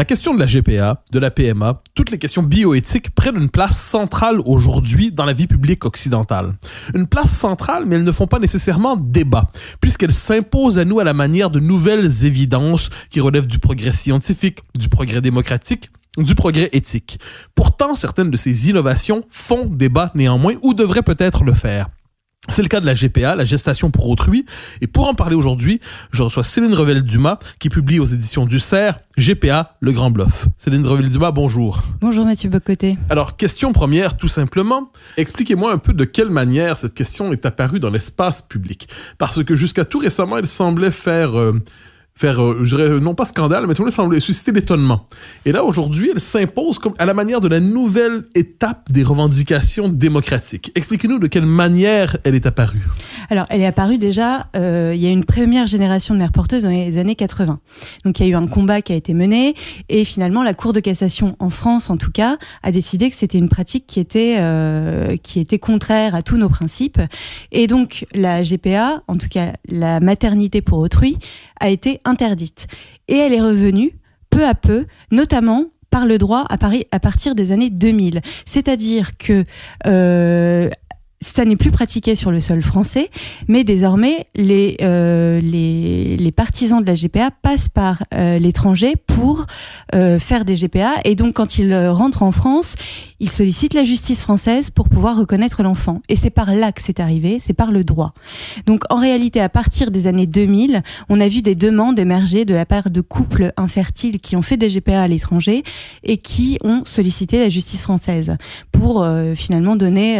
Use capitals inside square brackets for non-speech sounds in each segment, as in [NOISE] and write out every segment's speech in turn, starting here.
La question de la GPA, de la PMA, toutes les questions bioéthiques prennent une place centrale aujourd'hui dans la vie publique occidentale. Une place centrale, mais elles ne font pas nécessairement débat, puisqu'elles s'imposent à nous à la manière de nouvelles évidences qui relèvent du progrès scientifique, du progrès démocratique, du progrès éthique. Pourtant, certaines de ces innovations font débat néanmoins ou devraient peut-être le faire. C'est le cas de la GPA, la gestation pour autrui. Et pour en parler aujourd'hui, je reçois Céline Revel-Dumas, qui publie aux éditions du CERF GPA, le grand bluff. Céline Revel-Dumas, bonjour. Bonjour Mathieu Bocoté. Alors, question première, tout simplement. Expliquez-moi un peu de quelle manière cette question est apparue dans l'espace public. Parce que jusqu'à tout récemment, elle semblait faire... Euh, faire, euh, je dirais, non pas scandale, mais tout le monde susciter l'étonnement. Et là, aujourd'hui, elle s'impose à la manière de la nouvelle étape des revendications démocratiques. Expliquez-nous de quelle manière elle est apparue. Alors, elle est apparue déjà, euh, il y a une première génération de mères porteuses dans les années 80. Donc, il y a eu un combat qui a été mené, et finalement, la Cour de cassation, en France en tout cas, a décidé que c'était une pratique qui était, euh, qui était contraire à tous nos principes. Et donc, la GPA, en tout cas la maternité pour autrui, a été interdite. Et elle est revenue peu à peu, notamment par le droit à, Paris, à partir des années 2000. C'est-à-dire que euh, ça n'est plus pratiqué sur le sol français, mais désormais les, euh, les, les, partisans de la GPA passent par euh, l'étranger pour euh, faire des GPA. Et donc quand ils rentrent en France, ils sollicitent la justice française pour pouvoir reconnaître l'enfant. Et c'est par là que c'est arrivé, c'est par le droit. Donc en réalité, à partir des années 2000, on a vu des demandes émerger de la part de couples infertiles qui ont fait des GPA à l'étranger et qui ont sollicité la justice française pour finalement donner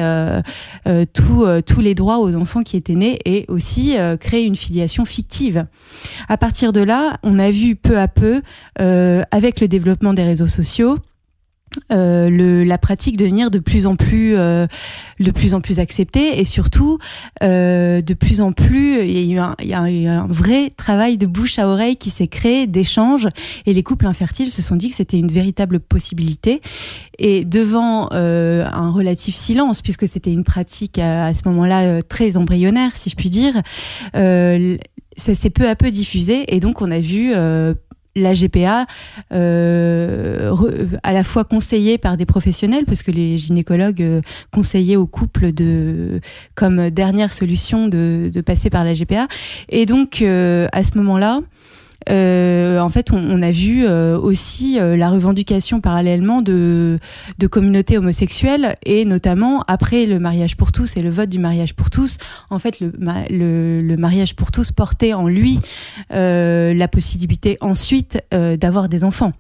euh, euh, tous les droits aux enfants qui étaient nés et aussi euh, créer une filiation fictive. À partir de là, on a vu peu à peu, avec le développement des réseaux sociaux, euh, le, la pratique devenir de plus en plus euh, de plus en plus acceptée et surtout euh, de plus en plus il y a eu un, vrai travail de bouche à oreille qui s'est créé d'échanges et les couples infertiles se sont dit que c'était une véritable possibilité. Et devant un relatif silence puisque c'était une pratique à, ce moment-là très embryonnaire si je puis dire ça s'est peu à peu diffusé et donc on a vu la GPA, euh, à la fois conseillée par des professionnels, parce que les gynécologues euh, conseillaient aux couples de, comme dernière solution de, de passer par la GPA. Et donc, euh, à ce moment-là, en fait, on, a vu euh, aussi euh, la revendication parallèlement de, de communautés homosexuelles et notamment après le mariage pour tous et le vote du mariage pour tous, en fait, le, le, le mariage pour tous portait en lui la possibilité ensuite d'avoir des enfants.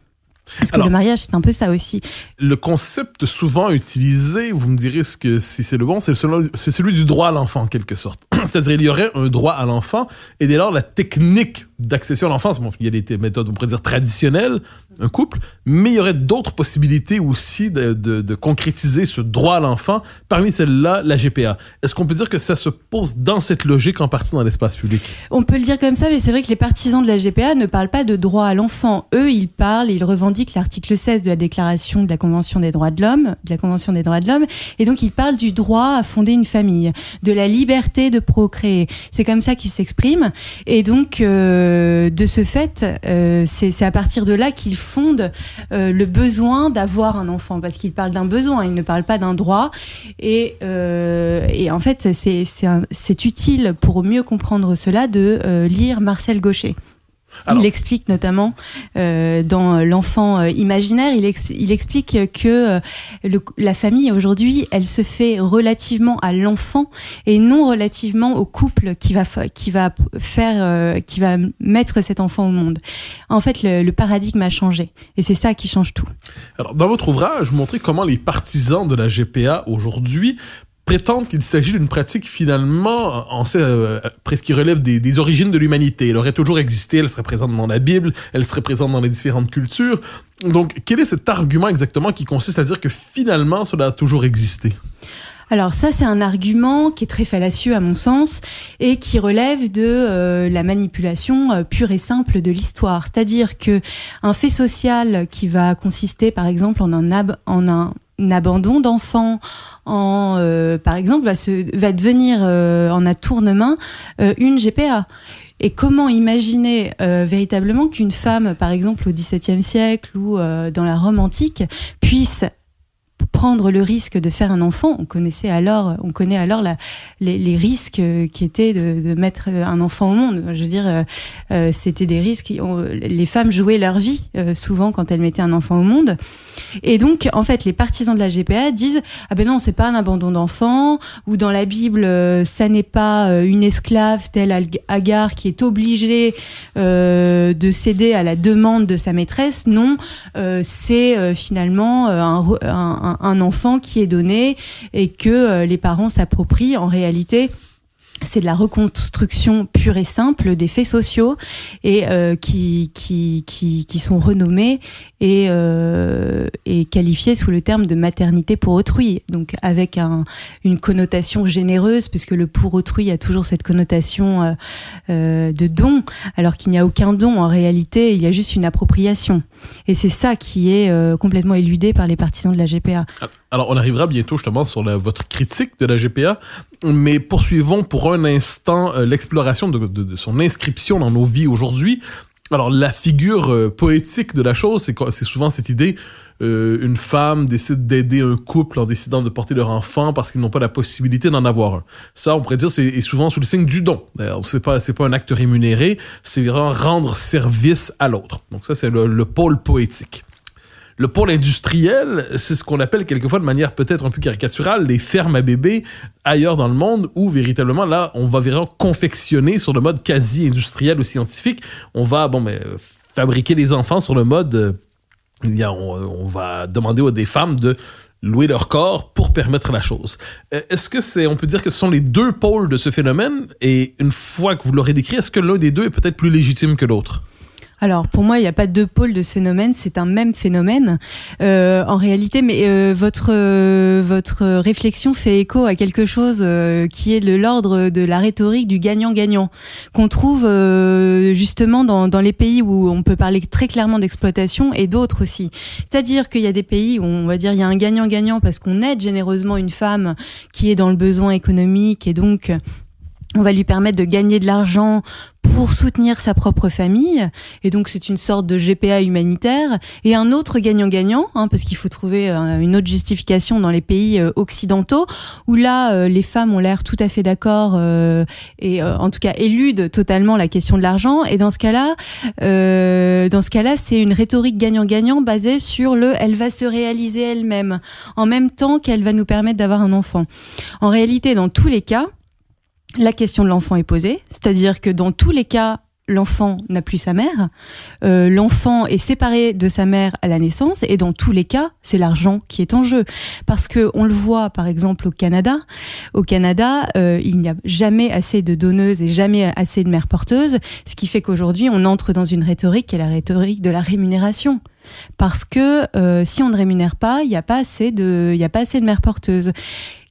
Parce que le mariage, c'est un peu ça aussi. Le concept souvent utilisé, vous me direz ce que, si c'est le bon, c'est celui, celui du droit à l'enfant, en quelque sorte. [CLEARS THROAT] C'est-à-dire, il y aurait un droit à l'enfant, et dès lors, la technique d'accession à l'enfance, bon, il y a des méthodes, on pourrait dire, traditionnelles, un couple, mais il y aurait d'autres possibilités aussi de, concrétiser ce droit à l'enfant. Parmi celles-là, la GPA. Est-ce qu'on peut dire que ça se pose dans cette logique en partie dans l'espace public? On peut le dire comme ça, mais c'est vrai que les partisans de la GPA ne parlent pas de droit à l'enfant. Eux, ils parlent, ils revendiquent l'article 16 de la Déclaration de la Convention des droits de l'homme, de la Convention des droits de l'homme, et donc ils parlent du droit à fonder une famille, de la liberté de procréer. C'est comme ça qu'ils s'expriment, et donc euh, de ce fait, euh, c'est à partir de là qu'ils fonde euh, le besoin d'avoir un enfant, parce qu'il parle d'un besoin, il ne parle pas d'un droit. Et, euh, et, en fait, c'est utile pour mieux comprendre cela de euh, lire Marcel Gaucher il explique notamment euh, dans l'enfant euh, imaginaire, il, il, explique que euh, le, la famille aujourd'hui, elle se fait relativement à l'enfant et non relativement au couple qui va qui va faire, euh, qui va mettre cet enfant au monde. En fait, le, le paradigme a changé et c'est ça qui change tout. Alors, dans votre ouvrage, vous montrez comment les partisans de la GPA aujourd'hui prétendent qu'il s'agit d'une pratique finalement, on sait euh, presque qui relève des, origines de l'humanité. Elle aurait toujours existé, elle serait présente dans la Bible, elle serait présente dans les différentes cultures. Donc, quel est cet argument exactement qui consiste à dire que finalement, cela a toujours existé? Alors ça, c'est un argument qui est très fallacieux à mon sens et qui relève de euh, la manipulation euh, pure et simple de l'histoire. C'est-à-dire que un fait social qui va consister, par exemple, en un abandon d'enfants, en euh, par exemple, va, se, va devenir en un tournement une GPA. Et comment imaginer véritablement qu'une femme, par exemple au XVIIe siècle ou dans la Rome antique, puisse prendre le risque de faire un enfant. On connaissait alors, on connaît alors la, les, risques qui étaient de, mettre un enfant au monde. Je veux dire, euh, euh, c'était des risques. les femmes jouaient leur vie euh, souvent quand elles mettaient un enfant au monde. Et donc, en fait, les partisans de la GPA disent ah ben non, c'est pas un abandon d'enfant. Ou dans la Bible, ça n'est pas une esclave telle Agar qui est obligée de céder à la demande de sa maîtresse. Non, c'est finalement un, un un, enfant qui est donné et que euh, les parents s'approprient en réalité c'est de la reconstruction pure et simple des faits sociaux et euh, qui, qui, qui, qui, sont renommés et, euh, et qualifiés sous le terme de maternité pour autrui. Donc avec un, une connotation généreuse, puisque le pour autrui a toujours cette connotation euh, de don, alors qu'il n'y a aucun don en réalité, il y a juste une appropriation. Et c'est ça qui est complètement éludé par les partisans de la GPA. Alors on arrivera bientôt justement sur votre critique de la GPA, mais poursuivons pour un instant euh, l'exploration de, son inscription dans nos vies aujourd'hui. Alors la figure euh, poétique de la chose, c'est souvent cette idée euh, une femme décide d'aider un couple en décidant de porter leur enfant parce qu'ils n'ont pas la possibilité d'en avoir un. Ça, on pourrait dire, c'est souvent sous le signe du don. C'est pas c'est pas un acte rémunéré, c'est vraiment rendre service à l'autre. Donc ça, c'est le pôle poétique. Le pôle industriel, c'est ce qu'on appelle quelquefois de manière peut-être un peu caricaturale les fermes à bébés ailleurs dans le monde où véritablement là, on va vraiment confectionner sur le mode quasi industriel ou scientifique. On va mais fabriquer les enfants sur le mode euh, on, on va demander aux des femmes de louer leur corps pour permettre la chose. Euh, est-ce que c'est, on peut dire que ce sont les deux pôles de ce phénomène? Et une fois que vous l'aurez décrit, est-ce que l'un des deux est peut-être plus légitime que l'autre? Alors pour moi, il n'y a pas deux pôles de phénomène, c'est un même phénomène euh, en réalité. Mais euh, votre euh, votre réflexion fait écho à quelque chose euh, qui est de l'ordre de la rhétorique du gagnant-gagnant qu'on trouve euh, justement dans, dans les pays où on peut parler très clairement d'exploitation et d'autres aussi. C'est-à-dire qu'il y a des pays où on va dire il y a un gagnant-gagnant parce qu'on aide généreusement une femme qui est dans le besoin économique et donc on va lui permettre de gagner de l'argent pour soutenir sa propre famille. Et donc, c'est une sorte de GPA humanitaire. Et un autre gagnant-gagnant, hein, parce qu'il faut trouver euh, une autre justification dans les pays euh, occidentaux, où là, euh, les femmes ont l'air tout à fait d'accord et en tout cas éludent totalement la question de l'argent. Et dans ce cas-là, dans ce cas-là, c'est une rhétorique gagnant-gagnant basée sur le « elle va se réaliser elle-même » en même temps qu'elle va nous permettre d'avoir un enfant. En réalité, dans tous les cas, la question de l'enfant est posée, c'est-à-dire que dans tous les cas, l'enfant n'a plus sa mère, euh, l'enfant est séparé de sa mère à la naissance, et dans tous les cas, c'est l'argent qui est en jeu. Parce que on le voit, par exemple, au Canada. Au Canada, euh, il n'y a jamais assez de donneuses et jamais assez de mères porteuses, ce qui fait qu'aujourd'hui, on entre dans une rhétorique qui est la rhétorique de la rémunération parce que euh, si on ne rémunère pas, il n'y a pas assez de, il a pas assez de mères porteuses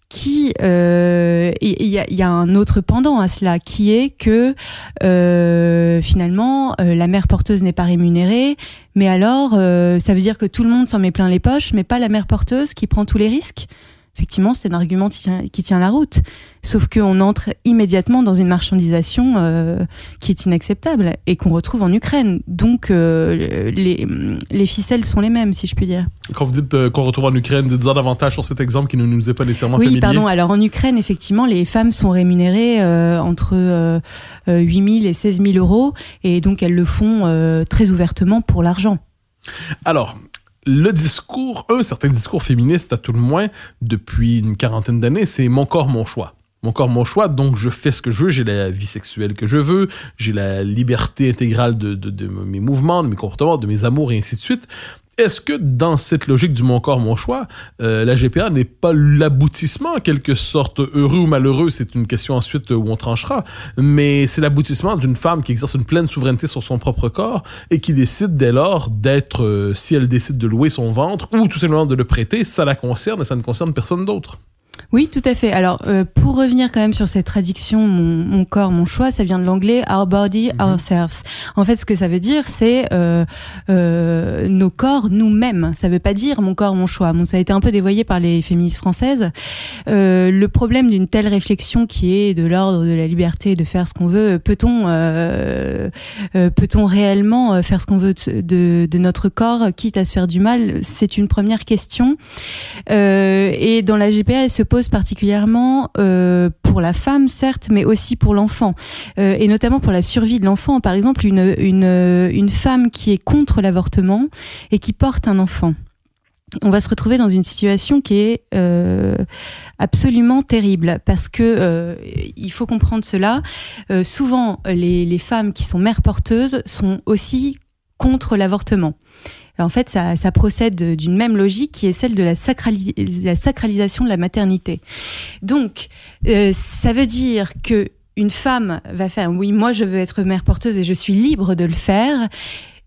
qui euh, il y, a, un autre pendant à cela qui est que euh, finalement euh, la mère porteuse n'est pas rémunérée mais alors ça veut dire que tout le monde s'en met plein les poches mais pas la mère porteuse qui prend tous les risques? Effectivement, c'est un argument qui tient, qui tient, la route. Sauf qu'on entre immédiatement dans une marchandisation euh, qui est inacceptable et qu'on retrouve en Ukraine. Donc, euh, les, les, ficelles sont les mêmes, si je puis dire. Quand vous dites euh, qu'on retrouve en Ukraine, dites-en davantage sur cet exemple qui ne nous est pas nécessairement oui, familier. Oui, pardon. Alors, en Ukraine, effectivement, les femmes sont rémunérées entre 8 000 et 16 000 euros. Et donc, elles le font très ouvertement pour l'argent. Alors, le discours, un certain discours féministe à tout le moins, depuis une quarantaine d'années, c'est mon corps, mon choix. Mon corps, mon choix, donc je fais ce que je veux, j'ai la vie sexuelle que je veux, j'ai la liberté intégrale de, mes mouvements, de mes comportements, de mes amours et ainsi de suite. Est-ce que dans cette logique du mon corps, mon choix, euh, la GPA n'est pas l'aboutissement en quelque sorte, heureux ou malheureux, c'est une question ensuite où on tranchera, mais c'est l'aboutissement d'une femme qui exerce une pleine souveraineté sur son propre corps et qui décide dès lors d'être, euh, si elle décide de louer son ventre ou tout simplement de le prêter, ça la concerne et ça ne concerne personne d'autre. Oui, tout à fait. Alors, euh, pour revenir quand même sur cette traduction, mon, corps, mon choix, ça vient de l'anglais our body, mhm. ourselves. En fait, ce que ça veut dire, c'est euh, euh, nos corps, nous-mêmes. Ça veut pas dire mon corps, mon choix. Bon, ça a été un peu dévoyé par les féministes françaises. le problème d'une telle réflexion qui est de l'ordre de la liberté de faire ce qu'on veut, peut-on peut-on réellement faire ce qu'on veut de, de, notre corps, quitte à se faire du mal? C'est une première question. et dans la GPA, elle se pose particulièrement euh, pour la femme, certes, mais aussi pour l'enfant, euh, et notamment pour la survie de l'enfant. Par exemple, une, une, une femme qui est contre l'avortement et qui porte un enfant on va se retrouver dans une situation qui est euh, absolument terrible parce que il faut comprendre cela. souvent, les, les, femmes qui sont mères porteuses sont aussi contre l'avortement en fait, ça, procède d'une même logique qui est celle de la, sacralisation de la maternité. Donc, euh, ça veut dire que une femme va faire, oui, moi je veux être mère porteuse et je suis libre de le faire.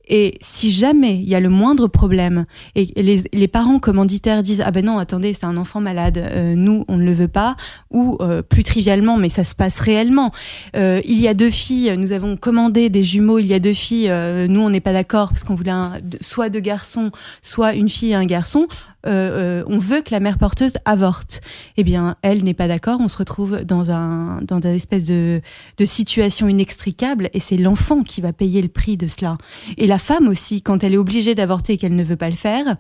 Et si jamais il y a le moindre problème et les, les, parents commanditaires disent ah ben non attendez c'est un enfant malade euh, nous on ne le veut pas ou euh, plus trivialement mais ça se passe réellement. Euh, il y a deux filles nous avons commandé des jumeaux il y a deux filles nous on n'est pas d'accord parce qu'on voulait soit deux garçons soit une fille et un garçon euh, euh, on veut que la mère porteuse avorte. Eh bien, elle n'est pas d'accord. On se retrouve dans un dans une espèce de, de situation inextricable, et c'est l'enfant qui va payer le prix de cela. Et la femme aussi, quand elle est obligée d'avorter et qu'elle ne veut pas le faire.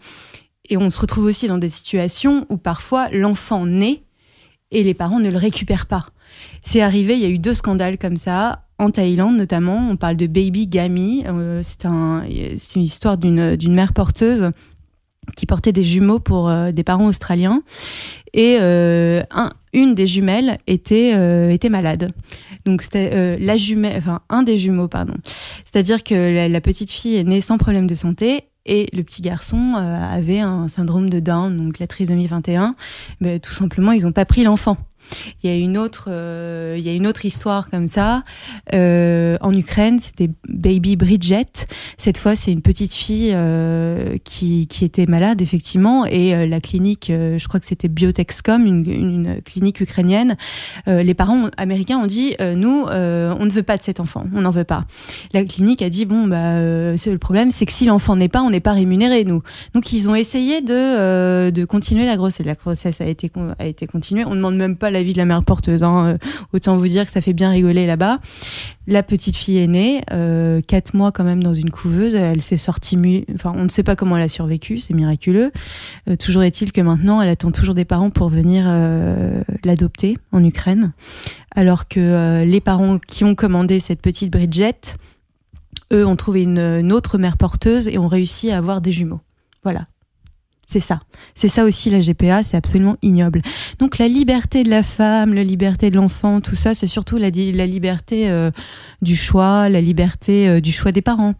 Et on se retrouve aussi dans des situations où parfois l'enfant naît et les parents ne le récupèrent pas. C'est arrivé, il y a eu deux scandales comme ça, en Thaïlande notamment. On parle de baby gami. Euh, c'est un, une histoire d'une mère porteuse qui portait des jumeaux pour euh, des parents australiens et euh, un, une des jumelles était euh, était malade. Donc c'était la jumelle, enfin un des jumeaux pardon. C'est-à-dire que la, petite fille est née sans problème de santé et le petit garçon avait un syndrome de Down, donc la trisomie 21. Mais tout simplement, ils n'ont pas pris l'enfant. Il y a une autre, euh, il y a une autre histoire comme ça euh, en Ukraine. C'était Baby Bridget. Cette fois, c'est une petite fille euh, qui, qui était malade effectivement et la clinique, je crois que c'était Biotexcom, une, clinique ukrainienne. les parents américains ont dit nous, on ne veut pas de cet enfant, on n'en veut pas. La clinique a dit bon bah le problème, c'est que si l'enfant n'est pas, on n'est pas rémunéré nous. Donc ils ont essayé de de continuer la grossesse. La grossesse a été a été continuée. On ne demande même pas la vie de la mère porteuse. Hein. Euh, autant vous dire que ça fait bien rigoler là-bas. La petite fille est née, euh, quatre mois quand même dans une couveuse. Elle s'est sortie, enfin on ne sait pas comment elle a survécu, c'est miraculeux. Euh, toujours est-il que maintenant, elle attend toujours des parents pour venir l'adopter en Ukraine, alors que les parents qui ont commandé cette petite Bridget, eux ont trouvé une autre mère porteuse et ont réussi à avoir des jumeaux. Voilà. C'est ça. C'est ça aussi la GPA, c'est absolument ignoble. Donc la liberté de la femme, la liberté de l'enfant, tout ça, c'est surtout la, liberté euh, du choix, la liberté euh, du choix des parents.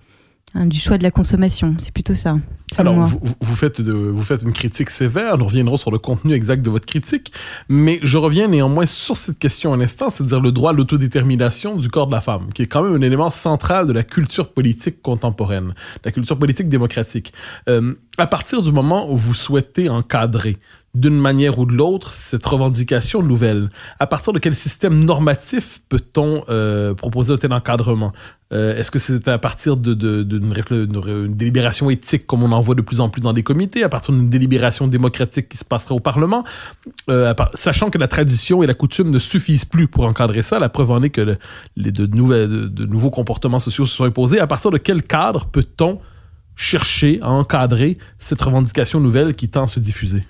Hein, du choix de la consommation. C'est plutôt ça. Alors, vous, vous, faites de, vous faites une critique sévère. Nous reviendrons sur le contenu exact de votre critique. Mais je reviens néanmoins sur cette question un instant, c'est-à-dire le droit à l'autodétermination du corps de la femme, qui est quand même un élément central de la culture politique contemporaine, la culture politique démocratique. Euh, à partir du moment où vous souhaitez encadrer d'une manière ou de l'autre cette revendication nouvelle. À partir de quel système normatif peut-on euh, proposer un tel encadrement? Euh, Est-ce que c'est à partir d'une délibération éthique comme on en voit de plus en plus dans des comités, à partir d'une délibération démocratique qui se passerait au Parlement? Euh, Sachant que la tradition et la coutume ne suffisent plus pour encadrer ça, la preuve en est que les, de, de nouveaux comportements sociaux se sont imposés. À partir de quel cadre peut-on chercher à encadrer cette revendication nouvelle qui tend à se diffuser?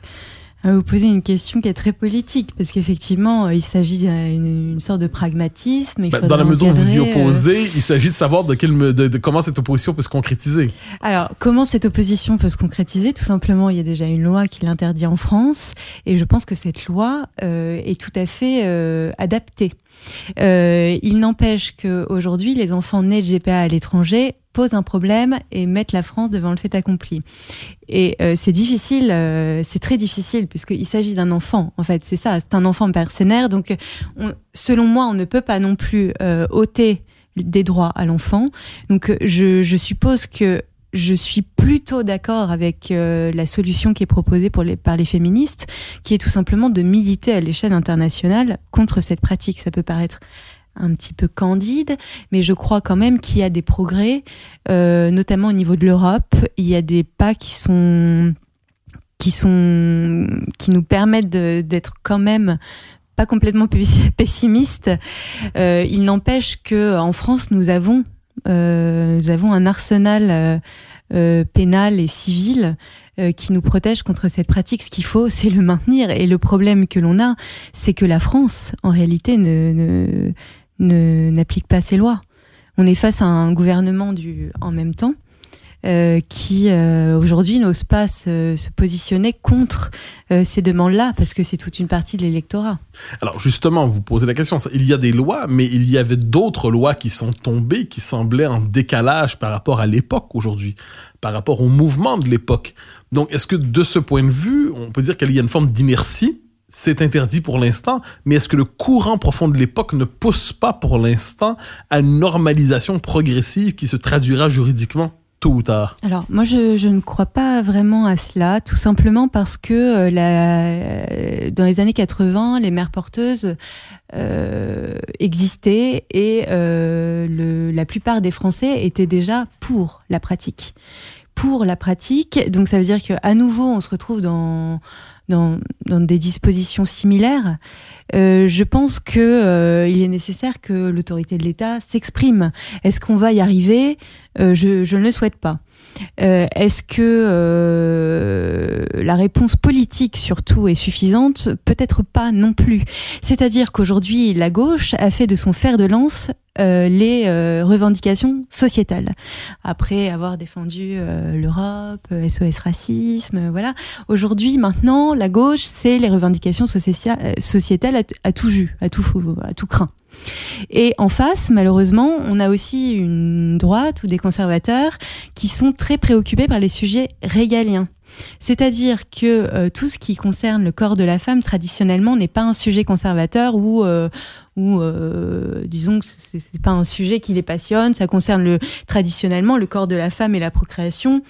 Vous posez une question qui est très politique, parce qu'effectivement, euh, il s'agit d'une sorte de pragmatisme. Bah, dans la mesure où vous y euh, opposez, il s'agit de savoir de, quel, de, comment cette opposition peut se concrétiser. Alors, comment cette opposition peut se concrétiser? Tout simplement, il y a déjà une loi qui l'interdit en France, et je pense que cette loi euh, est tout à fait adaptée. Euh, il n'empêche qu'aujourd'hui, les enfants nés de GPA à l'étranger posent un problème et mettent la France devant le fait accompli. Et euh, c'est difficile, euh, c'est très difficile, puisqu'il s'agit d'un enfant, en fait, c'est ça, c'est un enfant mercenaire. Donc, on, selon moi, on ne peut pas non plus ôter des droits à l'enfant. Donc, je suppose que je suis plutôt d'accord avec euh, la solution qui est proposée pour les, par les féministes, qui est tout simplement de militer à l'échelle internationale contre cette pratique. Ça peut paraître un petit peu candide, mais je crois quand même qu'il y a des progrès, euh, notamment au niveau de l'Europe. Il y a des pas qui sont qui sont qui nous permettent d'être quand même pas complètement [LAUGHS] pessimistes. Euh, il n'empêche que en France, nous avons nous avons un arsenal euh, euh, pénal et civil qui nous protège contre cette pratique. Ce qu'il faut, c'est le maintenir. Et le problème que l'on a, c'est que la France, en réalité, n'applique pas ces lois. On est face à un gouvernement du en même temps euh, qui euh, aujourd'hui n'ose pas se, se, positionner contre euh, ces demandes-là, parce que c'est toute une partie de l'électorat. Alors justement, vous posez la question, il y a des lois, mais il y avait d'autres lois qui sont tombées, qui semblaient en décalage par rapport à l'époque aujourd'hui, par rapport au mouvement de l'époque. Donc est-ce que de ce point de vue, on peut dire qu'il y a une forme d'inertie? C'est interdit pour l'instant, mais est-ce que le courant profond de l'époque ne pousse pas pour l'instant à une normalisation progressive qui se traduira juridiquement? Alors, moi, je, ne crois pas vraiment à cela, tout simplement parce que euh, la, dans les années 80, les mères porteuses euh, existaient et euh, la plupart des Français étaient déjà pour la pratique. Pour la pratique, donc ça veut dire qu'à nouveau, on se retrouve dans dans, des dispositions similaires, euh, je pense que euh, il est nécessaire que l'autorité de l'État s'exprime. Est-ce qu'on va y arriver? Euh, je, ne le souhaite pas. Euh, est-ce que euh, la réponse politique surtout est suffisante? Peut-être pas non plus. C'est-à-dire qu'aujourd'hui, la gauche a fait de son fer de lance euh, les euh, revendications sociétales. Après avoir défendu euh, l'Europe, SOS racisme, voilà. Aujourd'hui, maintenant, la gauche, c'est les revendications sociétales à, à, tout jus, à tout, à tout craint. Et en face, malheureusement, on a aussi une droite ou des conservateurs qui sont très préoccupés par les sujets régaliens. C'est-à-dire que euh, tout ce qui concerne le corps de la femme traditionnellement n'est pas un sujet conservateur ou euh, euh, disons que c'est pas un sujet qui les passionne. Ça concerne le traditionnellement le corps de la femme et la procréation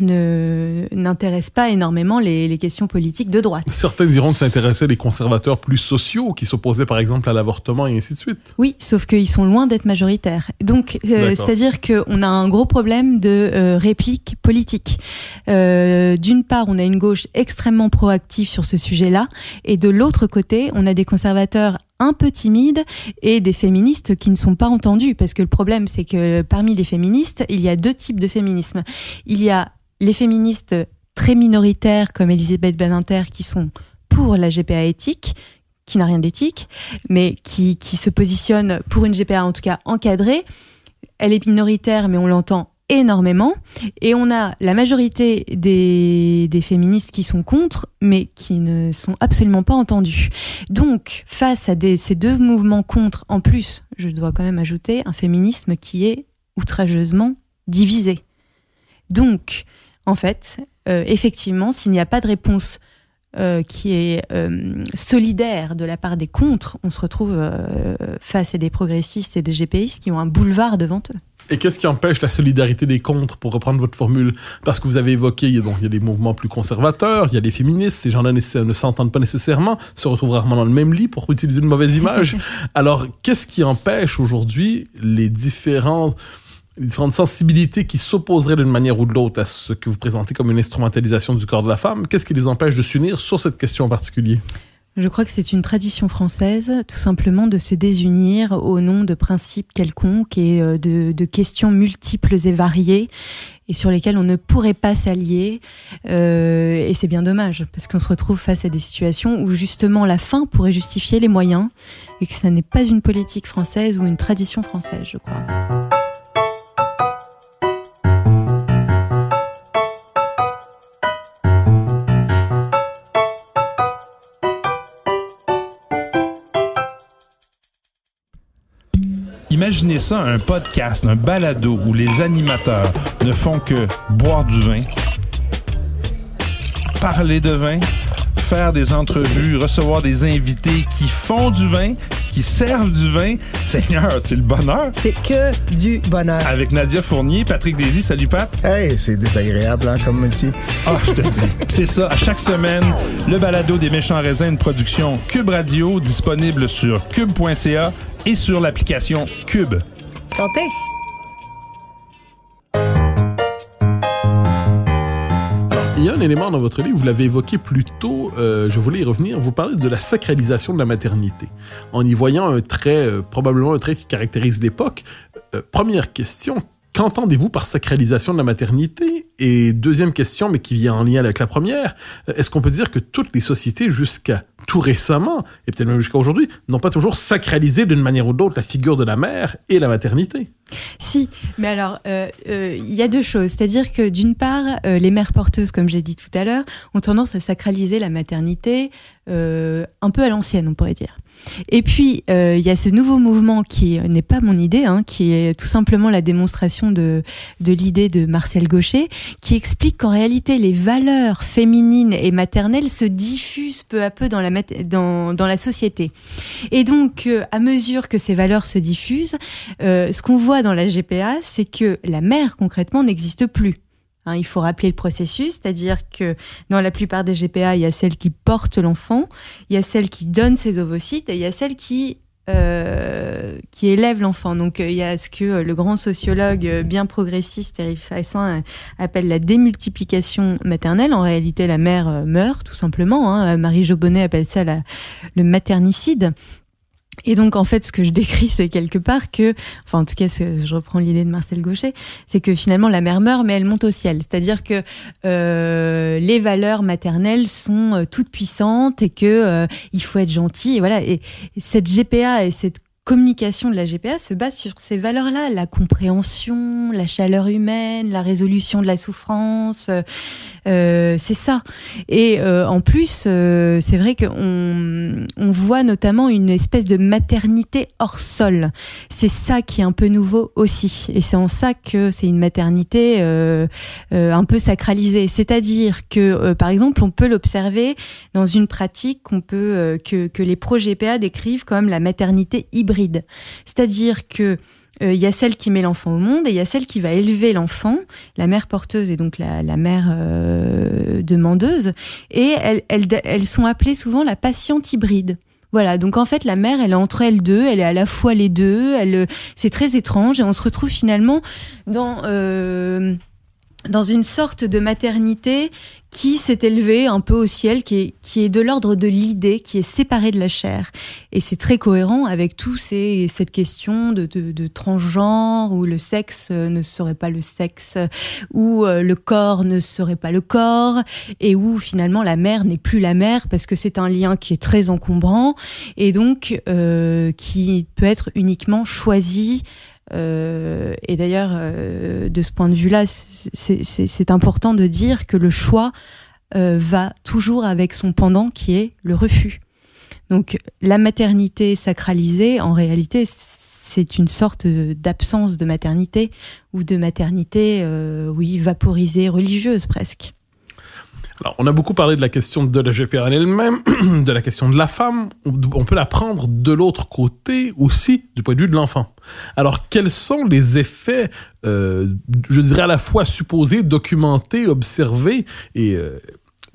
ne n'intéresse pas énormément les, les, questions politiques de droite. Certains diront que ça intéressait les conservateurs plus sociaux qui s'opposaient par exemple à l'avortement et ainsi de suite. Oui, sauf qu'ils sont loin d'être majoritaires. Donc, euh, c'est-à-dire qu'on a un gros problème de euh, réplique politique. Euh, D'une part, on a une gauche extrêmement proactive sur ce sujet-là, et de l'autre côté, on a des conservateurs un peu timides et des féministes qui ne sont pas entendus. Parce que le problème, c'est que parmi les féministes, il y a deux types de féminisme. Il y a les féministes très minoritaires comme Elisabeth Badinter qui sont pour la GPA éthique, qui n'a rien d'éthique, mais qui, qui se positionne pour une GPA en tout cas encadrée. Elle est minoritaire, mais on l'entend énormément. Et on a la majorité des, des féministes qui sont contre, mais qui ne sont absolument pas entendus. Donc, face à ces deux mouvements contre, en plus, je dois quand même ajouter un féminisme qui est outrageusement divisé. Donc, en fait, euh, effectivement, s'il n'y a pas de réponse euh, qui est euh, solidaire de la part des contres, on se retrouve euh, face à des progressistes et des GPistes qui ont un boulevard devant eux. Et qu'est-ce qui empêche la solidarité des contres, pour reprendre votre formule? Parce que vous avez évoqué, bon, il y a des mouvements plus conservateurs, il y a des féministes, ces gens-là ne s'entendent pas nécessairement, se retrouvent rarement dans le même lit pour utiliser une mauvaise image. [LAUGHS] Alors, qu'est-ce qui empêche aujourd'hui les différents les différentes sensibilités qui s'opposeraient d'une manière ou de l'autre à ce que vous présentez comme une instrumentalisation du corps de la femme, qu'est-ce qui les empêche de s'unir sur cette question en particulier? Je crois que c'est une tradition française, tout simplement, de se désunir au nom de principes quelconques et euh, de, questions multiples et variées et sur lesquelles on ne pourrait pas s'allier. Euh, et c'est bien dommage, parce qu'on se retrouve face à des situations où justement la fin pourrait justifier les moyens, et que ça n'est pas une politique française ou une tradition française, je crois. Appelez ça un podcast, un balado où les animateurs ne font que boire du vin, parler de vin, faire des entrevues, recevoir des invités qui font du vin, qui servent du vin. [LAUGHS] Seigneur, c'est le bonheur. C'est que du bonheur. Avec Nadia Fournier, Patrick Désy. Salut Pat. Hey, c'est désagréable hein, comme métier. Ah, je te dis. [LAUGHS] C'est ça. À chaque semaine, le balado des méchants raisins, une production Cube Radio, disponible sur cube.ca et sur l'application Cube. Santé. Il y a un élément dans votre livre, vous l'avez évoqué plus tôt, euh, je voulais y revenir, vous parlez de la sacralisation de la maternité, en y voyant un trait, euh, probablement un trait qui caractérise l'époque. Euh, première question, qu'entendez-vous par sacralisation de la maternité? Et deuxième question, mais qui vient en lien avec la première, euh, est-ce qu'on peut dire que toutes les sociétés, jusqu'à tout récemment, et peut-être même jusqu'à aujourd'hui, n'ont pas toujours sacralisé d'une manière ou d'autre la figure de la mère et la maternité? Si, mais alors, il euh, euh, y a deux choses. C'est-à-dire que d'une part, les mères porteuses, comme j'ai dit tout à l'heure, ont tendance à sacraliser la maternité un peu à l'ancienne, on pourrait dire. Et puis, euh, il y a ce nouveau mouvement qui n'est pas mon idée, hein, qui est tout simplement la démonstration de, de l'idée de Marcel Gaucher, qui explique qu'en réalité, les valeurs féminines et maternelles se diffusent peu à peu dans la, dans, dans la société. Et donc, euh, à mesure que ces valeurs se diffusent, euh, ce qu'on voit dans la GPA, c'est que la mère, concrètement, n'existe plus. Hein, il faut rappeler le processus, c'est-à-dire que dans la plupart des GPA, il y a celle qui porte l'enfant, il y a celle qui donne ses ovocytes et il y a celle qui euh, qui élève l'enfant. Donc euh, il y a ce que euh, le grand sociologue bien progressiste Eric Fassin appelle la démultiplication maternelle. En réalité, la mère meurt tout simplement. Hein. Marie Jobonnet appelle ça le maternicide. Et donc, en fait, ce que je décris, c'est quelque part que, enfin, en tout cas, je reprends l'idée de Marcel Gaucher, c'est que finalement, la mère meurt, mais elle monte au ciel. C'est-à-dire que euh, les valeurs maternelles sont euh, toutes puissantes et que euh, il faut être gentil. Et voilà. Et cette GPA et cette communication de la GPA se base sur ces valeurs-là, la compréhension, la chaleur humaine, la résolution de la souffrance, euh, euh, c'est ça. Et euh, en plus, c'est vrai qu'on on voit notamment une espèce de maternité hors sol. C'est ça qui est un peu nouveau aussi. Et c'est en ça que c'est une maternité un peu sacralisée. C'est-à-dire que, par exemple, on peut l'observer dans une pratique qu'on peut que, que les pro-GPA décrivent comme la maternité hybride. C'est-à-dire que euh, il y a celle qui met l'enfant au monde et il y a celle qui va élever l'enfant, la mère porteuse et donc la, mère euh, demandeuse. Et elles, sont appelées souvent la patiente hybride. Voilà, donc en fait la mère, elle est entre elles deux, elle est à la fois les deux, c'est très étrange et on se retrouve finalement dans euh, dans une sorte de maternité qui s'est élevée un peu au ciel, qui est, qui est de l'ordre de l'idée, qui est séparée de la chair. Et c'est très cohérent avec tout ces, cette question de, de, de transgenre, où le sexe euh, ne serait pas le sexe, où euh, le corps ne serait pas le corps, et où finalement la mère n'est plus la mère, parce que c'est un lien qui est très encombrant, et donc euh, qui peut être uniquement choisi euh, et d'ailleurs, euh, de ce point de vue-là, c'est- important de dire que le choix euh, va toujours avec son pendant qui est le refus. Donc la maternité sacralisée, en réalité, c'est une sorte d'absence de maternité ou de maternité, oui, vaporisée, religieuse presque. Alors, on a beaucoup parlé de la question de la GPA en elle-même, [CLEARS THROAT] de la question de la femme. On, peut la prendre de l'autre côté aussi, du point de vue de l'enfant. Alors, quels sont les effets, euh, je dirais à la fois supposés, documentés, observés et euh,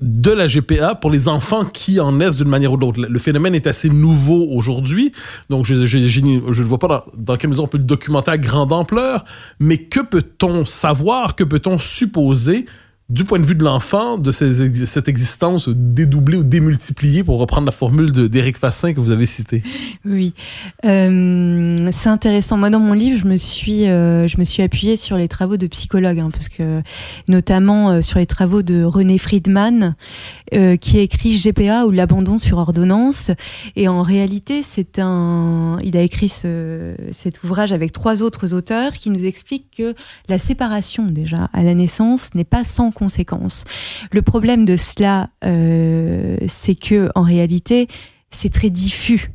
de la GPA pour les enfants qui en naissent d'une manière ou d'autre. Le phénomène est assez nouveau aujourd'hui, donc je, je, je, je ne vois pas dans, dans quelle mesure on peut le documenter à grande ampleur, mais que peut-on savoir, que peut-on supposer du point de vue de l'enfant, de cette existence dédoublée ou démultipliée, pour reprendre la formule d'Éric Fassin que vous avez citée. Oui, euh, c'est intéressant. Moi, dans mon livre, je me suis, euh, appuyée sur les travaux de psychologues, hein, parce que notamment euh, sur les travaux de René Friedman, euh, qui a écrit GPA ou l'abandon sur ordonnance. Et en réalité, c'est un, il a écrit ce, cet ouvrage avec trois autres auteurs qui nous expliquent que la séparation déjà à la naissance n'est pas sans conséquences. Le problème de cela, euh, c'est que en réalité, c'est très diffus.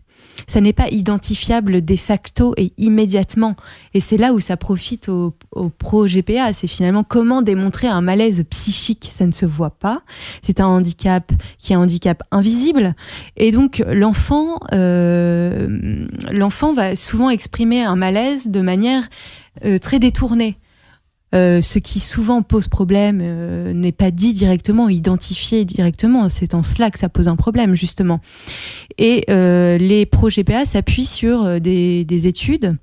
Ça n'est pas identifiable de facto et immédiatement. Et c'est là où ça profite au, au pro GPA. C'est finalement comment démontrer un malaise psychique. Ça ne se voit pas. C'est un handicap qui est un handicap invisible. Et donc l'enfant, euh, l'enfant va souvent exprimer un malaise de manière euh, très détournée. Euh, ce qui souvent pose problème euh, n'est pas dit directement, identifié directement. C'est en cela que ça pose un problème, justement. Et euh, les pro-GPA s'appuient sur des, des études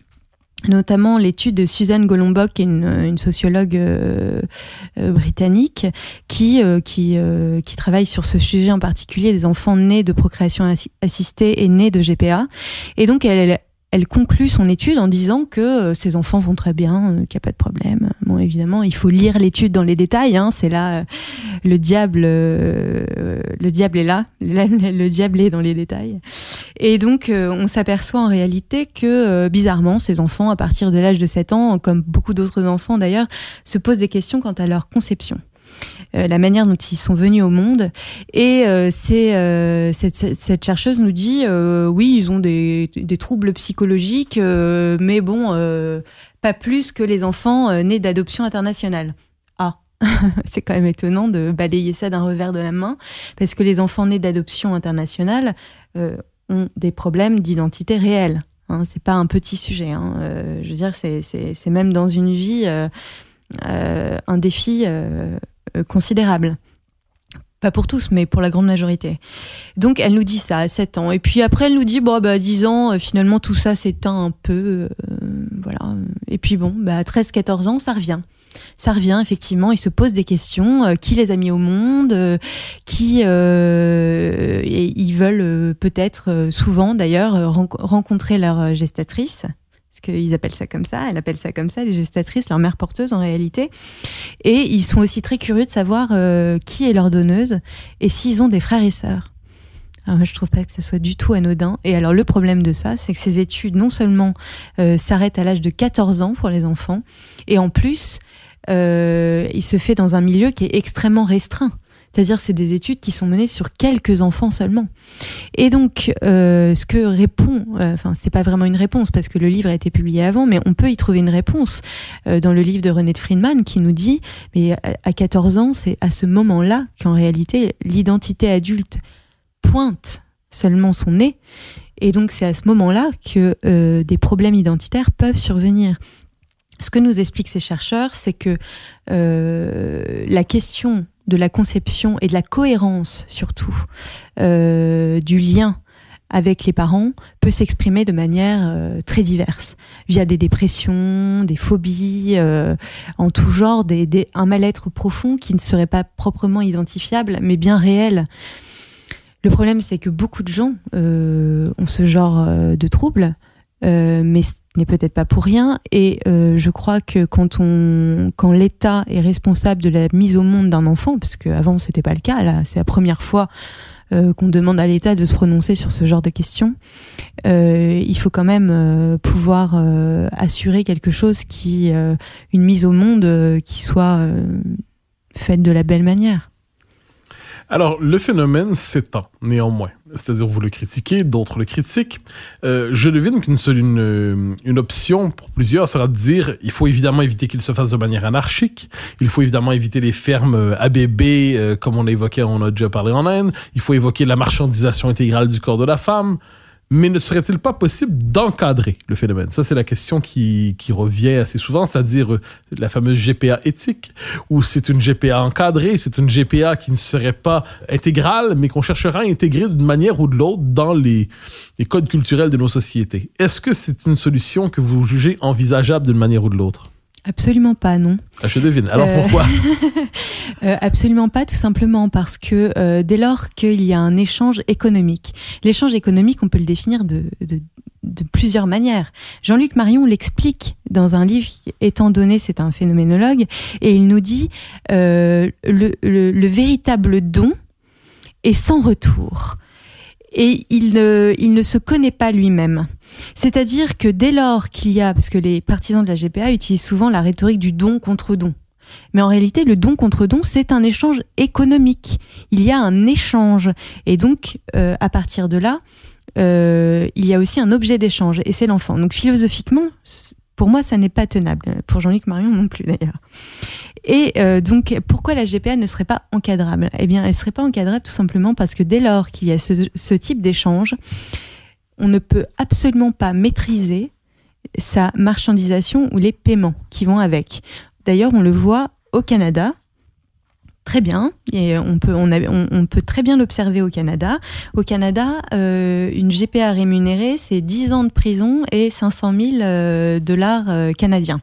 notamment l'étude de Suzanne Golombok, une, une sociologue britannique, qui, qui, travaille sur ce sujet en particulier, les enfants nés de procréation assi- assistée et nés de GPA. Et donc, elle, elle, conclut son étude en disant que euh, ces enfants vont très bien, euh, qu'il n'y a pas de problème. Bon, évidemment, il faut lire l'étude dans les détails. Hein, c'est là euh, le diable, le diable est là. Le, [LAUGHS] le diable est dans les détails. Et donc, on s'aperçoit en réalité que, bizarrement, ces enfants, à partir de l'âge de 7 ans, comme beaucoup d'autres enfants d'ailleurs, se posent des questions quant à leur conception. Euh, la manière dont ils sont venus au monde. Et euh, c'est, euh, cette, cette chercheuse nous dit, oui, ils ont des, des troubles psychologiques, mais bon, pas plus que les enfants nés d'adoption internationale. Ah, [LAUGHS] c'est quand même étonnant de balayer ça d'un revers de la main, parce que les enfants nés d'adoption internationale ont des problèmes d'identité réelle. Hein, c'est pas un petit sujet. Hein. Je veux dire, c'est, même dans une vie un défi considérable. Pas pour tous, mais pour la grande majorité. Donc, elle nous dit ça à 7 ans. Et puis après, elle nous dit, bon, bah, à 10 ans, euh, finalement, tout ça s'éteint un peu. euh, voilà. Et puis bon, bah, à 13, 14 ans, ça revient. Ça revient, effectivement. Ils se posent des questions. euh, qui les a mis au monde euh, Qui. euh, et ils veulent euh, peut-être, euh, souvent d'ailleurs, euh, renco- rencontrer leur euh, gestatrice. Parce qu'ils appellent ça comme ça, elle appelle ça comme ça, les gestatrices, leur mère porteuse en réalité. Et ils sont aussi très curieux de savoir euh, qui est leur donneuse et s'ils ont des frères et sœurs. Alors moi, je trouve pas que ce soit du tout anodin. Et alors, le problème de ça, c'est que ces études, non seulement euh, s'arrêtent à l'âge de 14 ans pour les enfants, et en plus, euh, il se fait dans un milieu qui est extrêmement restreint. C'est-à-dire, c'est des études qui sont menées sur quelques enfants seulement. Et donc, euh, ce que répond, euh, enfin, c'est pas vraiment une réponse parce que le livre a été publié avant, mais on peut y trouver une réponse euh, dans le livre de René de Friedman qui nous dit, mais à- à 14 ans, c'est à ce moment-là qu'en réalité, l'identité adulte pointe seulement son nez. Et donc, c'est à ce moment-là que euh, des problèmes identitaires peuvent survenir. Ce que nous expliquent ces chercheurs, c'est que euh, la question de la conception et de la cohérence, surtout, euh, du lien avec les parents peut s'exprimer de manière euh, très diverse, via des dépressions, des phobies, euh, en tout genre, un mal-être profond qui ne serait pas proprement identifiable, mais bien réel. Le problème, c'est que beaucoup de gens ont ce genre de troubles, euh, mais ce n'est peut-être pas pour rien. Et euh, je crois que quand quand l'État est responsable de la mise au monde d'un enfant, parce qu'avant c'était pas le cas, là c'est la première fois euh, qu'on demande à l'État de se prononcer sur ce genre de questions, il faut quand même pouvoir assurer quelque chose qui, une mise au monde qui soit faite de la belle manière. Alors, le phénomène s'étend, néanmoins. C'est-à-dire, vous le critiquez, d'autres le critiquent. Euh, je devine qu'une seule, une, une option pour plusieurs sera de dire, il faut évidemment éviter qu'il se fasse de manière anarchique. Il faut évidemment éviter les fermes euh, bébés, euh, comme on a évoqué, on a déjà parlé en Inde. Il faut évoquer la marchandisation intégrale du corps de la femme. Mais ne serait-il pas possible d'encadrer le phénomène? Ça, c'est la question qui, qui revient assez souvent, c'est-à-dire euh, la fameuse GPA éthique, où c'est une GPA encadrée, c'est une GPA qui ne serait pas intégrale, mais qu'on cherchera à intégrer d'une manière ou de l'autre dans les, les codes culturels de nos sociétés. Est-ce que c'est une solution que vous jugez envisageable d'une manière ou de l'autre? Absolument pas, non. Ah, Je devine. Alors Euh, pourquoi [LAUGHS] Euh, absolument pas, tout simplement parce que euh, dès lors qu'il y a un échange économique, l'échange économique, on peut le définir de, de, de plusieurs manières. Jean-Luc Marion l'explique dans un livre, étant donné, c'est un phénoménologue, et il nous dit le, le, le véritable don est sans retour. Et il ne, se connaît pas lui-même. C'est-à-dire que dès lors qu'il y a, parce que les partisans de la GPA utilisent souvent la rhétorique du don contre don. Mais en réalité, le don contre don, c'est un échange économique. Il y a un échange. Et donc, euh, à partir de là, euh, il y a aussi un objet d'échange et c'est l'enfant. Donc philosophiquement, pour moi, ça n'est pas tenable. Pour Jean-Luc Marion non plus d'ailleurs. Et euh, donc, pourquoi la GPA ne serait pas encadrable? Eh bien, elle ne serait pas encadrable tout simplement parce que dès lors qu'il y a ce, ce type d'échange, on ne peut absolument pas maîtriser sa marchandisation ou les paiements qui vont avec. D'ailleurs, on le voit au Canada, très bien, et on peut, on, a- on- peut très bien l'observer au Canada. Au Canada, euh, une GPA rémunérée, c'est 10 ans de prison et 500 000 euh, dollars euh, canadiens.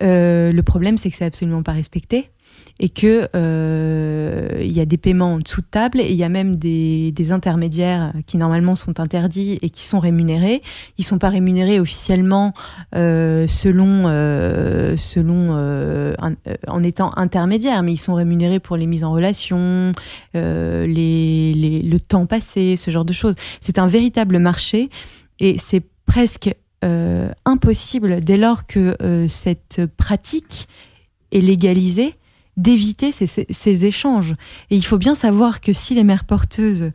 Le problème, c'est que c'est absolument pas respecté et que euh, il y a des paiements en dessous de table et il y a même des, des intermédiaires qui normalement sont interdits et qui sont rémunérés. Ils sont pas rémunérés officiellement euh, selon euh, selon en étant intermédiaires, mais ils sont rémunérés pour les mises en relation, le temps passé, ce genre de choses. C'est un véritable marché et c'est presque impossible dès lors que cette pratique est légalisée d'éviter ces, échanges. Et il faut bien savoir que si les mères porteuses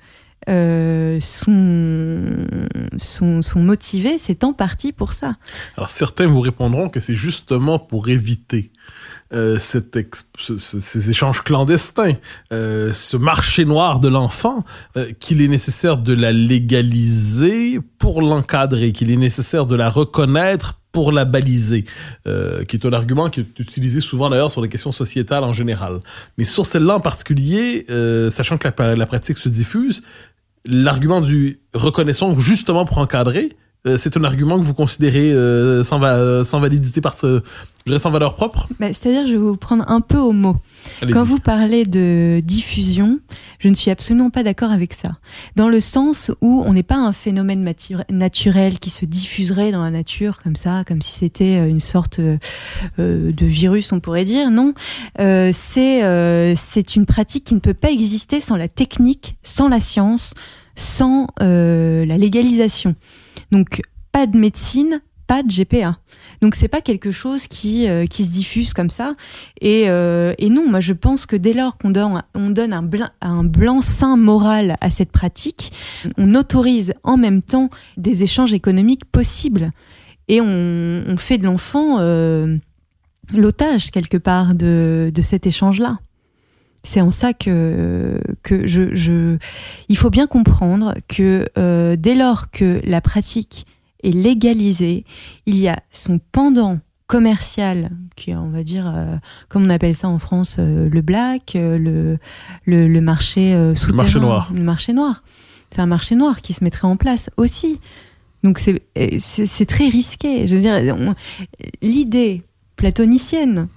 euh, sont, sont, motivées, c'est en partie pour ça. Alors certains vous répondront que c'est justement pour éviter euh, ces échanges clandestins, euh, ce marché noir de l'enfant, qu'il est nécessaire de la légaliser pour l'encadrer, qu'il est nécessaire de la reconnaître pour la baliser, euh, qui est un argument qui est utilisé souvent d'ailleurs sur les questions sociétales en général. Mais sur celle-là en particulier, euh, sachant que la, la pratique se diffuse, l'argument du reconnaissons justement pour encadrer, euh, c'est un argument que vous considérez euh, sans, va- sans validité par ce, je dirais sans valeur propre? Bah, C'est-à-dire, je vais vous prendre un peu au mot. Quand vous parlez de diffusion, je ne suis absolument pas d'accord avec ça. Dans le sens où on n'est pas un phénomène naturel qui se diffuserait dans la nature comme ça, comme si c'était euh, une sorte euh, euh, de virus, on pourrait dire. Non, Euh, c'est euh, c'est une pratique qui ne peut pas exister sans la technique, sans la science, sans euh, la légalisation. Donc pas de médecine, pas de GPA. Donc c'est pas quelque chose qui euh, se diffuse comme ça. Et, euh, et non, moi je pense que dès lors qu'on donne, on donne un, un blanc-seing moral à cette pratique, on autorise en même temps des échanges économiques possibles. Et on, fait de l'enfant euh, l'otage quelque part de, de cet échange-là. C'est en ça que, que je, je... Il faut bien comprendre que euh, dès lors que la pratique est légalisée, il y a son pendant commercial, qui est, on va dire, euh, comme on appelle ça en France, euh, le black, le, le, le marché souterrain. marché noir. Le marché noir. C'est un marché noir qui se mettrait en place aussi. Donc c'est très risqué. Je veux dire, l'idée platonicienne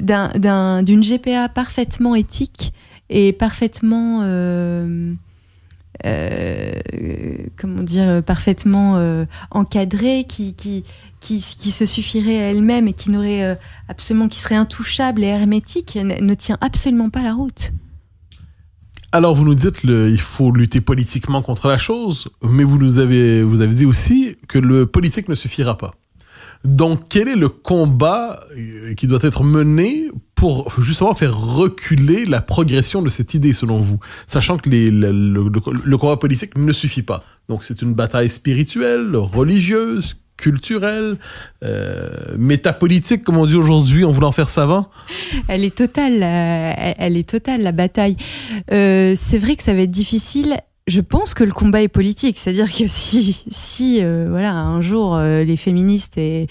d'un- d'un- d'une GPA parfaitement éthique et parfaitement euh, euh, comment dire parfaitement euh, encadrée qui, qui qui se suffirait à elle-même et qui n'aurait absolument qui serait intouchable et hermétique ne, tient absolument pas la route. Alors vous nous dites le, il faut lutter politiquement contre la chose, mais vous nous avez vous avez dit aussi que le politique ne suffira pas. Donc quel est le combat euh, qui doit être mené pour justement faire reculer la progression de cette idée selon vous, sachant que le, combat politique ne suffit pas. Donc c'est une bataille spirituelle, religieuse, culturelle, euh, métapolitique comme on dit aujourd'hui en voulant faire savant. Elle est totale, la- elle est totale la bataille. Euh, c'est vrai que ça va être difficile. Je pense que le combat est politique, c'est-à-dire que si, si euh, voilà, un jour euh, les féministes et,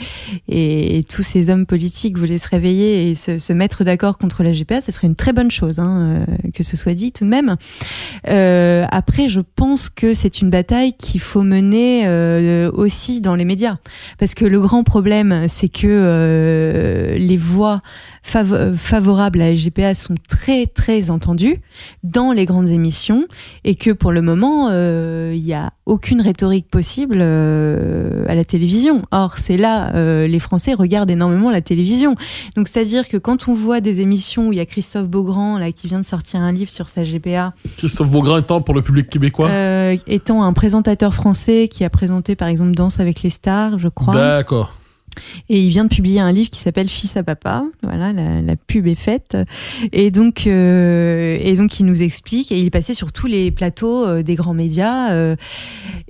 et, tous ces hommes politiques voulaient se réveiller et se, se mettre d'accord contre la GPA, ce serait une très bonne chose, hein, euh, que ce soit dit tout de même. Euh, après, je pense que c'est une bataille qu'il faut mener euh, aussi dans les médias, parce que le grand problème, c'est que euh, les voix fav- favorables à la GPA sont très très entendues dans les grandes émissions et que pour le moment euh, il n'y a aucune rhétorique possible euh, à la télévision. Or c'est là euh, les Français regardent énormément la télévision. Donc c'est à dire que quand on voit des émissions où il y a Christophe Beaugrand là qui vient de sortir un livre sur sa GPA, Christophe Beaugrand étant pour le public québécois? euh, étant un présentateur français qui a présenté par exemple Danse avec les stars, je crois. D'accord. Et il vient de publier un livre qui s'appelle Fils à papa. Voilà, la, pub est faite. Et donc, euh, et donc, il nous explique. Et il est passé sur tous les plateaux euh, des grands médias. euh,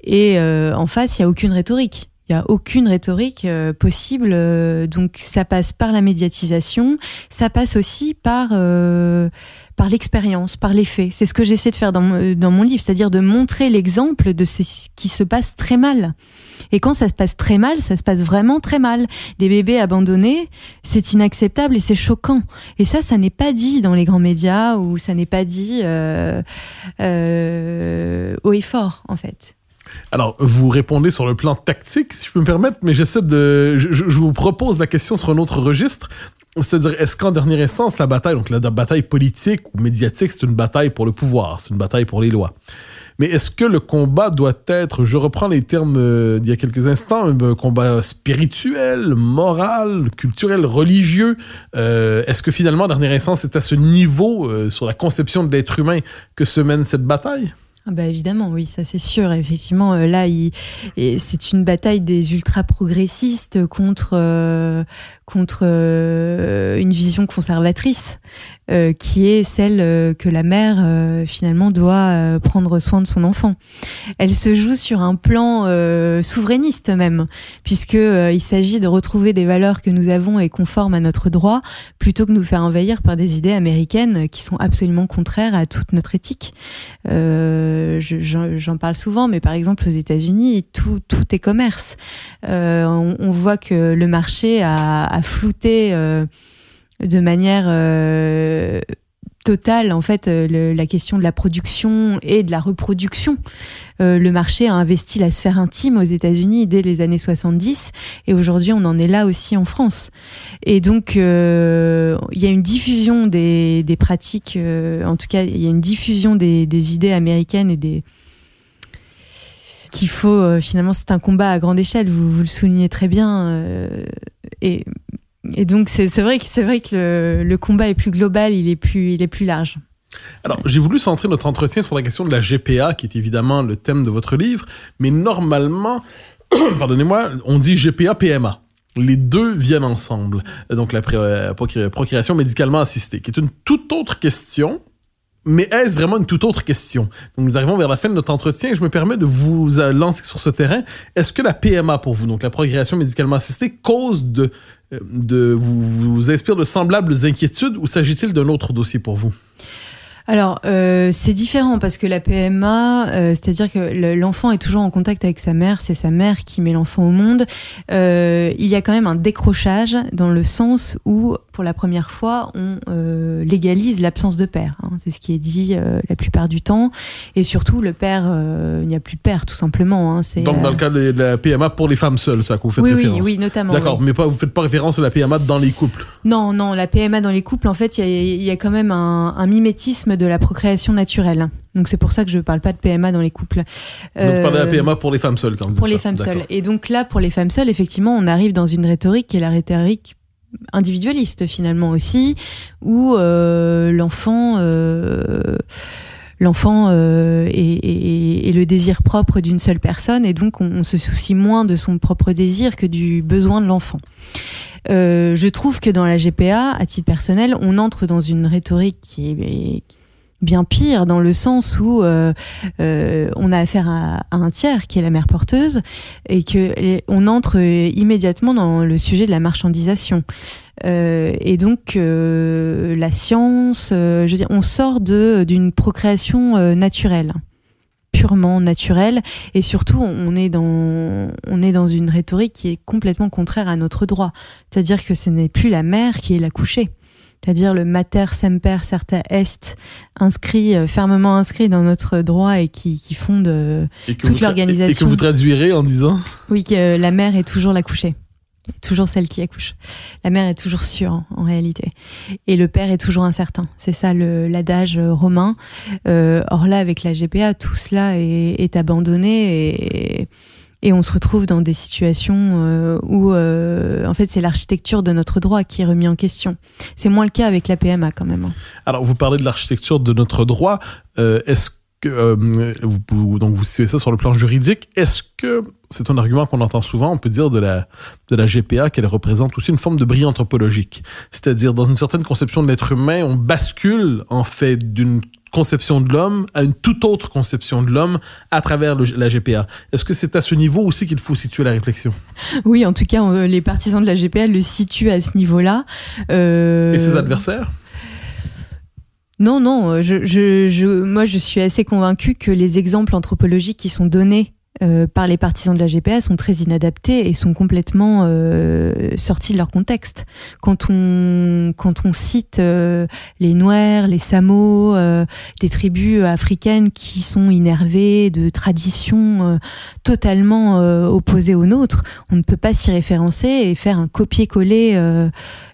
et en face, il y a aucune rhétorique. Il y a aucune rhétorique euh, possible. euh, donc, ça passe par la médiatisation. Ça passe aussi par euh, par l'expérience, par les faits. C'est ce que j'essaie de faire dans dans mon livre, c'est-à-dire de montrer l'exemple de ce qui se passe très mal. Et quand ça se passe très mal, ça se passe vraiment très mal. Des bébés abandonnés, c'est inacceptable et c'est choquant. Et ça, ça n'est pas dit dans les grands médias ou ça n'est pas dit haut et fort, en fait. Alors, vous répondez sur le plan tactique, si je peux me permettre, mais j'essaie de. Je, vous propose la question sur un autre registre. C'est-à-dire, est-ce qu'en dernière instance, la bataille, donc la bataille politique ou médiatique, c'est une bataille pour le pouvoir, c'est une bataille pour les lois? Mais est-ce que le combat doit être, je reprends les termes euh, d'il y a quelques instants, un combat spirituel, moral, culturel, religieux Euh, Est-ce que finalement, en dernière instance, c'est à ce niveau, euh, sur la conception de l'être humain, que se mène cette bataille? Ah bah évidemment, oui, ça c'est sûr. Effectivement, euh, là, c'est une bataille des ultra-progressistes contre, euh, contre euh, une vision conservatrice euh, qui est celle euh, que la mère, finalement, doit prendre soin de son enfant. Elle se joue sur un plan souverainiste même, puisque il s'agit de retrouver des valeurs que nous avons et conformes à notre droit, plutôt que nous faire envahir par des idées américaines qui sont absolument contraires à toute notre éthique. Je- j'en parle souvent, mais par exemple aux États-Unis, tout, tout est commerce. On voit que le marché a, a flouté euh, de manière euh, totale en fait euh, la question de la production et de la reproduction. Le marché a investi la sphère intime aux États-Unis dès les années 70 et aujourd'hui on en est là aussi en France. Et donc il y a une diffusion des, pratiques, en tout cas il y a une diffusion des idées américaines et des qu'il faut euh, finalement c'est un combat à grande échelle vous, le soulignez très bien euh, et, donc c'est vrai que vrai que le, combat est plus global il est plus il est plus large Alors, j'ai voulu centrer notre entretien sur la question de la GPA, qui est évidemment le thème de votre livre, mais normalement, [COUGHS] pardonnez-moi, on dit GPA, PMA. Les deux viennent ensemble. Donc, la euh, procré- procréation médicalement assistée, qui est une toute autre question. Mais est-ce vraiment une toute autre question? Donc, nous arrivons vers la fin de notre entretien et je me permets de vous euh, lancer sur ce terrain. Est-ce que la PMA pour vous, donc la procréation médicalement assistée, cause de, euh, de vous, vous inspire de semblables inquiétudes ou s'agit-il d'un autre dossier pour vous? Alors, euh, c'est différent parce que la PMA, euh, c'est-à-dire que le- l'enfant est toujours en contact avec sa mère, c'est sa mère qui met l'enfant au monde. Euh, il y a quand même un décrochage dans le sens où, pour la première fois, on légalise l'absence de père. hein. C'est ce qui est dit la plupart du temps. Et surtout, le père, il n'y a plus de père, tout simplement. hein. Donc, dans le cas de la PMA pour les femmes seules, à quoi vous faites oui, oui, référence. oui, notamment. D'accord, oui. mais pas, vous faites pas référence à la PMA dans les couples. Non, non, la PMA dans les couples, en fait, il y a, il y a quand même un, un mimétisme de la procréation naturelle. Donc c'est pour ça que je ne parle pas de PMA dans les couples. Donc, vous parlez de la Euh, PMA pour les femmes seules quand vous pour les ça. femmes seules. Et donc là, pour les femmes seules, effectivement, on arrive dans une rhétorique qui est la rhétorique individualiste finalement aussi, où euh, l'enfant, euh, l'enfant euh, est, est- est le désir propre d'une seule personne, et donc on, on se soucie moins de son propre désir que du besoin de l'enfant. Euh, je trouve que dans la GPA, à titre personnel, on entre dans une rhétorique qui est bien pire dans le sens où euh, euh, on a affaire à, un tiers qui est la mère porteuse et que on entre euh, immédiatement dans le sujet de la marchandisation. Et donc la science je veux dire on sort de d'une procréation naturelle purement naturelle. Et surtout on est dans on est dans une rhétorique qui est complètement contraire à notre droit. C'est-à-dire que ce n'est plus la mère qui est l'accouchée c'est-à-dire le mater semper certa est, inscrit, euh, fermement inscrit dans notre droit et qui, qui fonde, euh, Et toute l'organisation. Et que vous traduirez en disant oui, que la mère est toujours l'accouchée. Toujours celle qui accouche. La mère est toujours sûre, en, réalité. Et le père est toujours incertain. C'est ça le- l'adage euh, romain. Euh, or là, avec la GPA, tout cela est, est abandonné et, et on se retrouve dans des situations euh, où, euh, en fait, c'est l'architecture de notre droit qui est remis en question. C'est moins le cas avec la PMA quand même. hein. Alors, vous parlez de l'architecture de notre droit. Euh, Est-ce que euh, vous, donc vous situez ça sur le plan juridique, est-ce que c'est un argument qu'on entend souvent, on peut dire de la de la GPA qu'elle représente aussi une forme de bris anthropologique, c'est-à-dire dans une certaine conception de l'être humain, on bascule en fait d'une conception de l'homme à une toute autre conception de l'homme à travers le- la GPA. Est-ce que c'est à ce niveau aussi qu'il faut situer la réflexion? Oui, en tout cas, on- les partisans de la GPA le situent à ce niveau-là. Euh, Et ses adversaires? Non, non, je, je, je, moi je suis assez convaincue que les exemples anthropologiques qui sont donnés euh, par les partisans de la GPA sont très inadaptés et sont complètement euh, sortis de leur contexte. Quand on, quand on cite euh, les Noirs, les Samo, euh, des tribus africaines qui sont innervées de traditions totalement opposées aux nôtres, on ne peut pas s'y référencer et faire un copier-coller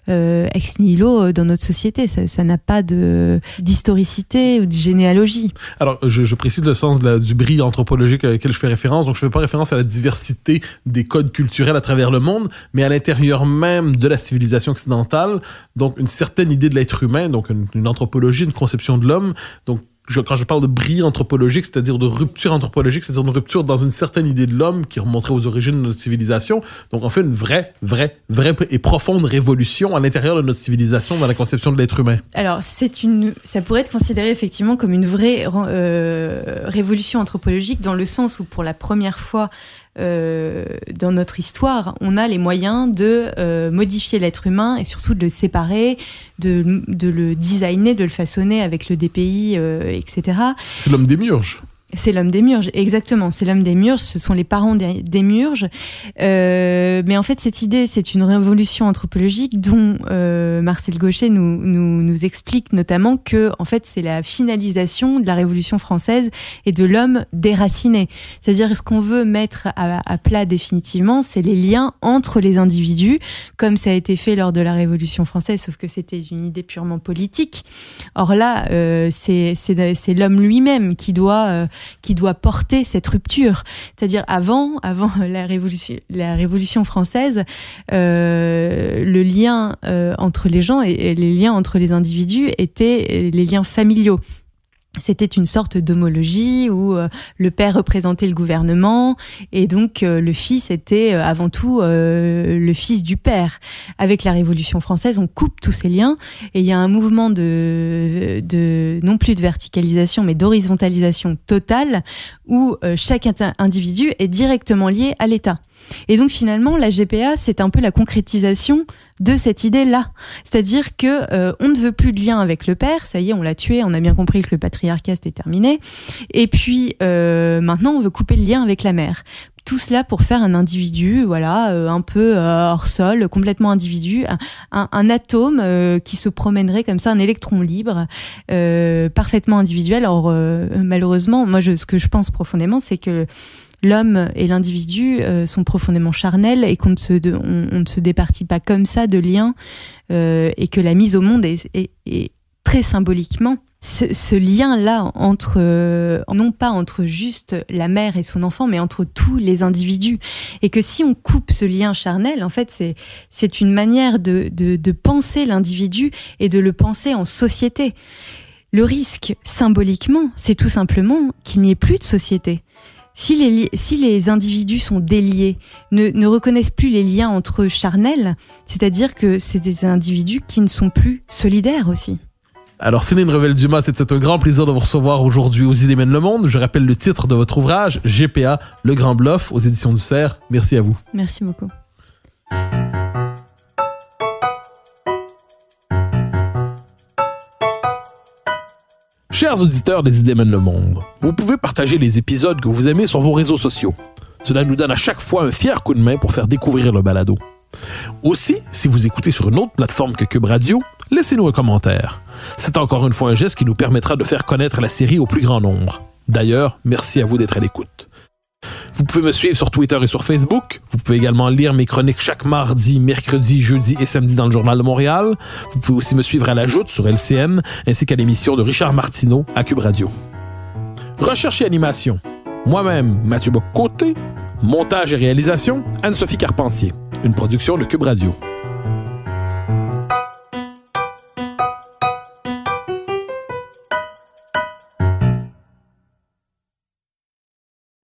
ex nihilo dans notre société. Ça n'a pas d'historicité ou de généalogie. Alors, je, précise le sens du bris anthropologique auquel je fais référence. Donc, je ne fais pas référence à la diversité des codes culturels à travers le monde, mais à l'intérieur même de la civilisation occidentale. Donc, une certaine idée de l'être humain, donc une, une anthropologie, une conception de l'homme. Donc, je- quand je parle de bris anthropologique, c'est-à-dire de rupture anthropologique, c'est-à-dire une rupture dans une certaine idée de l'homme qui remonterait aux origines de notre civilisation. Donc, en fait, une vraie, vraie, vraie et profonde révolution à l'intérieur de notre civilisation dans la conception de l'être humain. Alors, c'est une, ça pourrait être considéré effectivement comme une vraie euh, révolution anthropologique dans le sens où, pour la première fois euh, dans notre histoire, on a les moyens de euh, modifier l'être humain et surtout de le séparer, de, le designer, de le façonner avec le DPI, euh, etc. C'est l'homme des murges. C'est l'homme des murges, exactement. C'est l'homme des murges, ce sont les parents des, des murges. Euh, mais en fait, cette idée, c'est une révolution anthropologique dont euh, Marcel Gaucher nous, nous, nous explique notamment que, en fait, c'est la finalisation de la Révolution française et de l'homme déraciné. C'est-à-dire, ce qu'on veut mettre à, à plat définitivement, c'est les liens entre les individus, comme ça a été fait lors de la Révolution française, sauf que c'était une idée purement politique. Or là, euh, c'est l'homme lui-même qui doit euh, qui doit porter cette rupture. C'est-à-dire avant, avant [LAUGHS] la révolution, la révolution française, euh, le lien euh, entre les gens et, et les liens entre les individus étaient les liens familiaux. C'était une sorte d'homologie où euh, le père représentait le gouvernement et donc euh, le fils était euh, avant tout le fils du père. Avec la Révolution française, on coupe tous ces liens et il y a un mouvement de, de non plus de verticalisation mais d'horizontalisation totale où chaque individu est directement lié à l'État. Et donc finalement, la GPA, c'est un peu la concrétisation de cette idée-là. C'est-à-dire que euh, on ne veut plus de lien avec le père, ça y est, on l'a tué, on a bien compris que le patriarcat c'était terminé. Et puis euh, maintenant, on veut couper le lien avec la mère. Tout cela pour faire un individu, voilà, euh, un peu euh, hors sol, complètement individu, un, un- atome euh, qui se promènerait comme ça, un électron libre, euh, parfaitement individuel. Alors malheureusement, moi, je, ce que je pense profondément, c'est que l'homme et l'individu euh, sont profondément charnels et qu'on ne se, on, se départit pas comme ça de liens euh, et que la mise au monde est, très symboliquement ce, lien-là entre, euh, non pas entre juste la mère et son enfant, mais entre tous les individus. Et que si on coupe ce lien charnel, en fait, c'est, une manière de penser l'individu et de le penser en société. Le risque, symboliquement, c'est tout simplement qu'il n'y ait plus de société. Si les, si les individus sont déliés, ne, ne reconnaissent plus les liens entre eux charnels, c'est-à-dire que c'est des individus qui ne sont plus solidaires aussi. Alors, Céline Revel-Dumas, c'était un grand plaisir de vous recevoir aujourd'hui aux Idées mènent le monde. Je rappelle le titre de votre ouvrage, GPA, Le Grand Bluff, aux éditions du Cerf. Merci à vous. Merci beaucoup. Chers auditeurs des Idées mènent le monde, vous pouvez partager les épisodes que vous aimez sur vos réseaux sociaux. Cela nous donne à chaque fois un fier coup de main pour faire découvrir le balado. Aussi, si vous écoutez sur une autre plateforme que Cube Radio, laissez-nous un commentaire. C'est encore une fois un geste qui nous permettra de faire connaître la série au plus grand nombre. D'ailleurs, merci à vous d'être à l'écoute. Vous pouvez me suivre sur Twitter et sur Facebook. Vous pouvez également lire mes chroniques chaque mardi, mercredi, jeudi et samedi dans le Journal de Montréal. Vous pouvez aussi me suivre à la Joute sur LCN, ainsi qu'à l'émission de Richard Martineau à Cube Radio. Recherche et animation. Moi-même, Mathieu Bocoté. Montage et réalisation, Anne-Sophie Carpentier. Une production de Cube Radio.